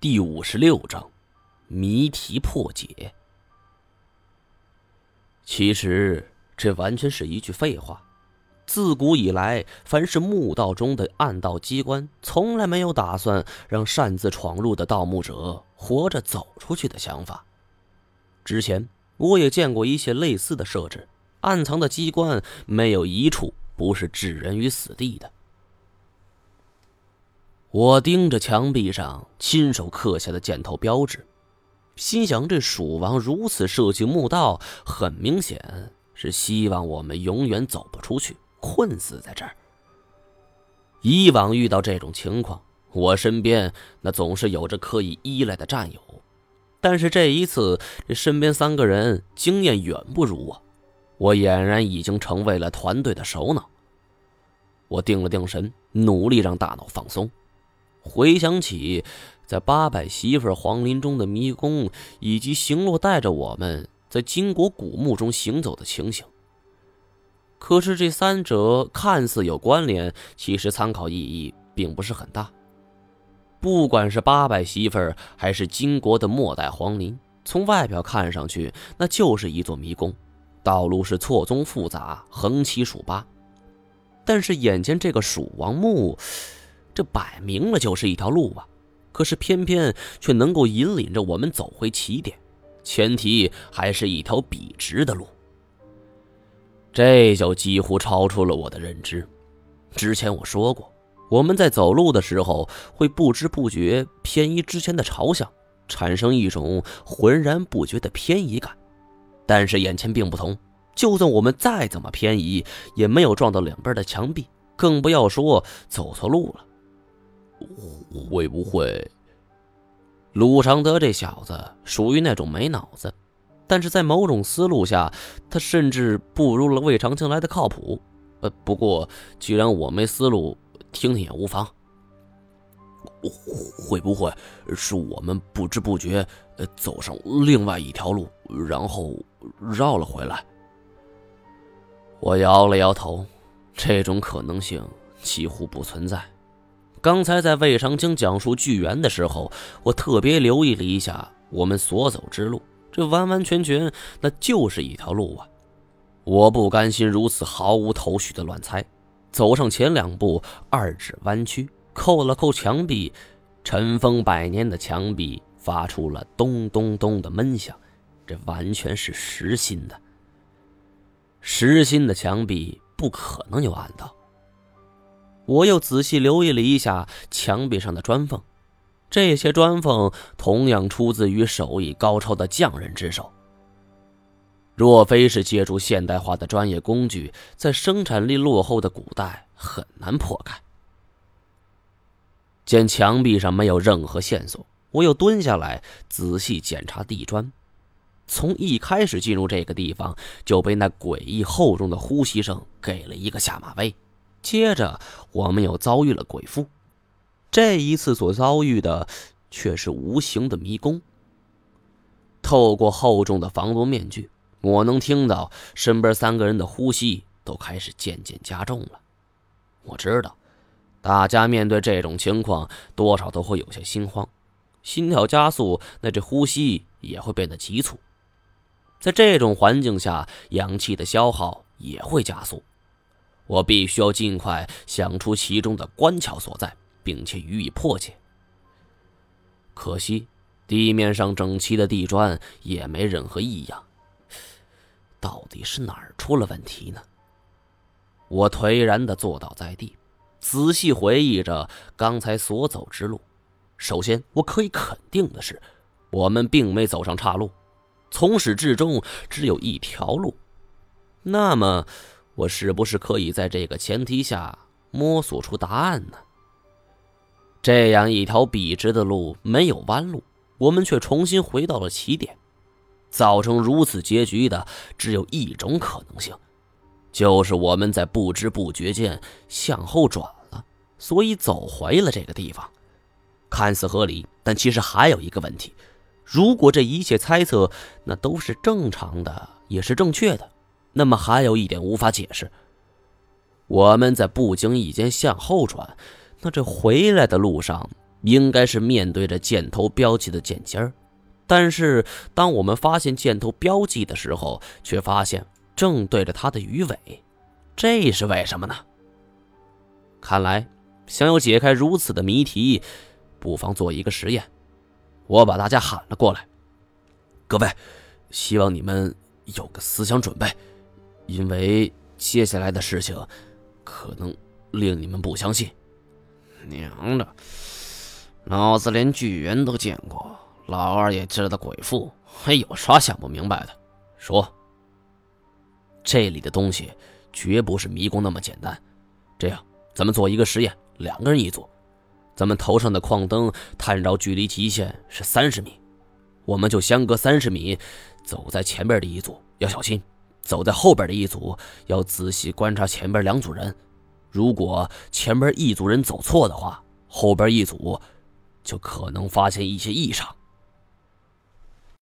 第五十六章，谜题破解。其实这完全是一句废话。自古以来，凡是墓道中的暗道机关，从来没有打算让擅自闯入的盗墓者活着走出去的想法。之前我也见过一些类似的设置，暗藏的机关没有一处不是置人于死地的。我盯着墙壁上亲手刻下的箭头标志，心想：这蜀王如此设计墓道，很明显是希望我们永远走不出去，困死在这儿。以往遇到这种情况，我身边那总是有着可以依赖的战友，但是这一次，这身边三个人经验远不如我，我俨然已经成为了团队的首脑。我定了定神，努力让大脑放松。回想起在八百媳妇皇陵中的迷宫，以及行路带着我们在金国古墓中行走的情形，可是这三者看似有关联，其实参考意义并不是很大。不管是八百媳妇还是金国的末代皇陵，从外表看上去，那就是一座迷宫，道路是错综复杂，横七竖八。但是眼前这个蜀王墓。这摆明了就是一条路啊，可是偏偏却能够引领着我们走回起点，前提还是一条笔直的路。这就几乎超出了我的认知。之前我说过，我们在走路的时候会不知不觉偏移之前的朝向，产生一种浑然不觉的偏移感。但是眼前并不同，就算我们再怎么偏移，也没有撞到两边的墙壁，更不要说走错路了。会不会？鲁常德这小子属于那种没脑子，但是在某种思路下，他甚至不如了魏长青来的靠谱。呃，不过既然我没思路，听听也无妨。会不会是我们不知不觉走上另外一条路，然后绕了回来？我摇了摇头，这种可能性几乎不存在。刚才在魏长青讲述巨猿的时候，我特别留意了一下我们所走之路，这完完全全那就是一条路啊！我不甘心如此毫无头绪的乱猜，走上前两步，二指弯曲，扣了扣墙壁，尘封百年的墙壁发出了咚咚咚的闷响，这完全是实心的。实心的墙壁不可能有暗道。我又仔细留意了一下墙壁上的砖缝，这些砖缝同样出自于手艺高超的匠人之手。若非是借助现代化的专业工具，在生产力落后的古代很难破开。见墙壁上没有任何线索，我又蹲下来仔细检查地砖。从一开始进入这个地方，就被那诡异厚重的呼吸声给了一个下马威。接着，我们又遭遇了鬼父。这一次所遭遇的，却是无形的迷宫。透过厚重的防毒面具，我能听到身边三个人的呼吸都开始渐渐加重了。我知道，大家面对这种情况，多少都会有些心慌，心跳加速，那这呼吸也会变得急促。在这种环境下，氧气的消耗也会加速。我必须要尽快想出其中的关窍所在，并且予以破解。可惜地面上整齐的地砖也没任何异样，到底是哪儿出了问题呢？我颓然地坐倒在地，仔细回忆着刚才所走之路。首先，我可以肯定的是，我们并没走上岔路，从始至终只有一条路。那么。我是不是可以在这个前提下摸索出答案呢？这样一条笔直的路没有弯路，我们却重新回到了起点。造成如此结局的只有一种可能性，就是我们在不知不觉间向后转了，所以走回了这个地方。看似合理，但其实还有一个问题：如果这一切猜测那都是正常的，也是正确的。那么还有一点无法解释，我们在不经意间向后转，那这回来的路上应该是面对着箭头标记的剑尖儿，但是当我们发现箭头标记的时候，却发现正对着它的鱼尾，这是为什么呢？看来想要解开如此的谜题，不妨做一个实验。我把大家喊了过来，各位，希望你们有个思想准备，因为接下来的事情可能令你们不相信。娘的！老子连巨猿都见过，老二也知道鬼父，还有啥想不明白的？说。这里的东西绝不是迷宫那么简单。这样，咱们做一个实验，两个人一组。咱们头上的矿灯探照距离极限是三十米，我们就相隔三十米，走在前边的一组要小心，走在后边的一组要仔细观察前边两组人。如果前边一组人走错的话，后边一组。就可能发现一些异常。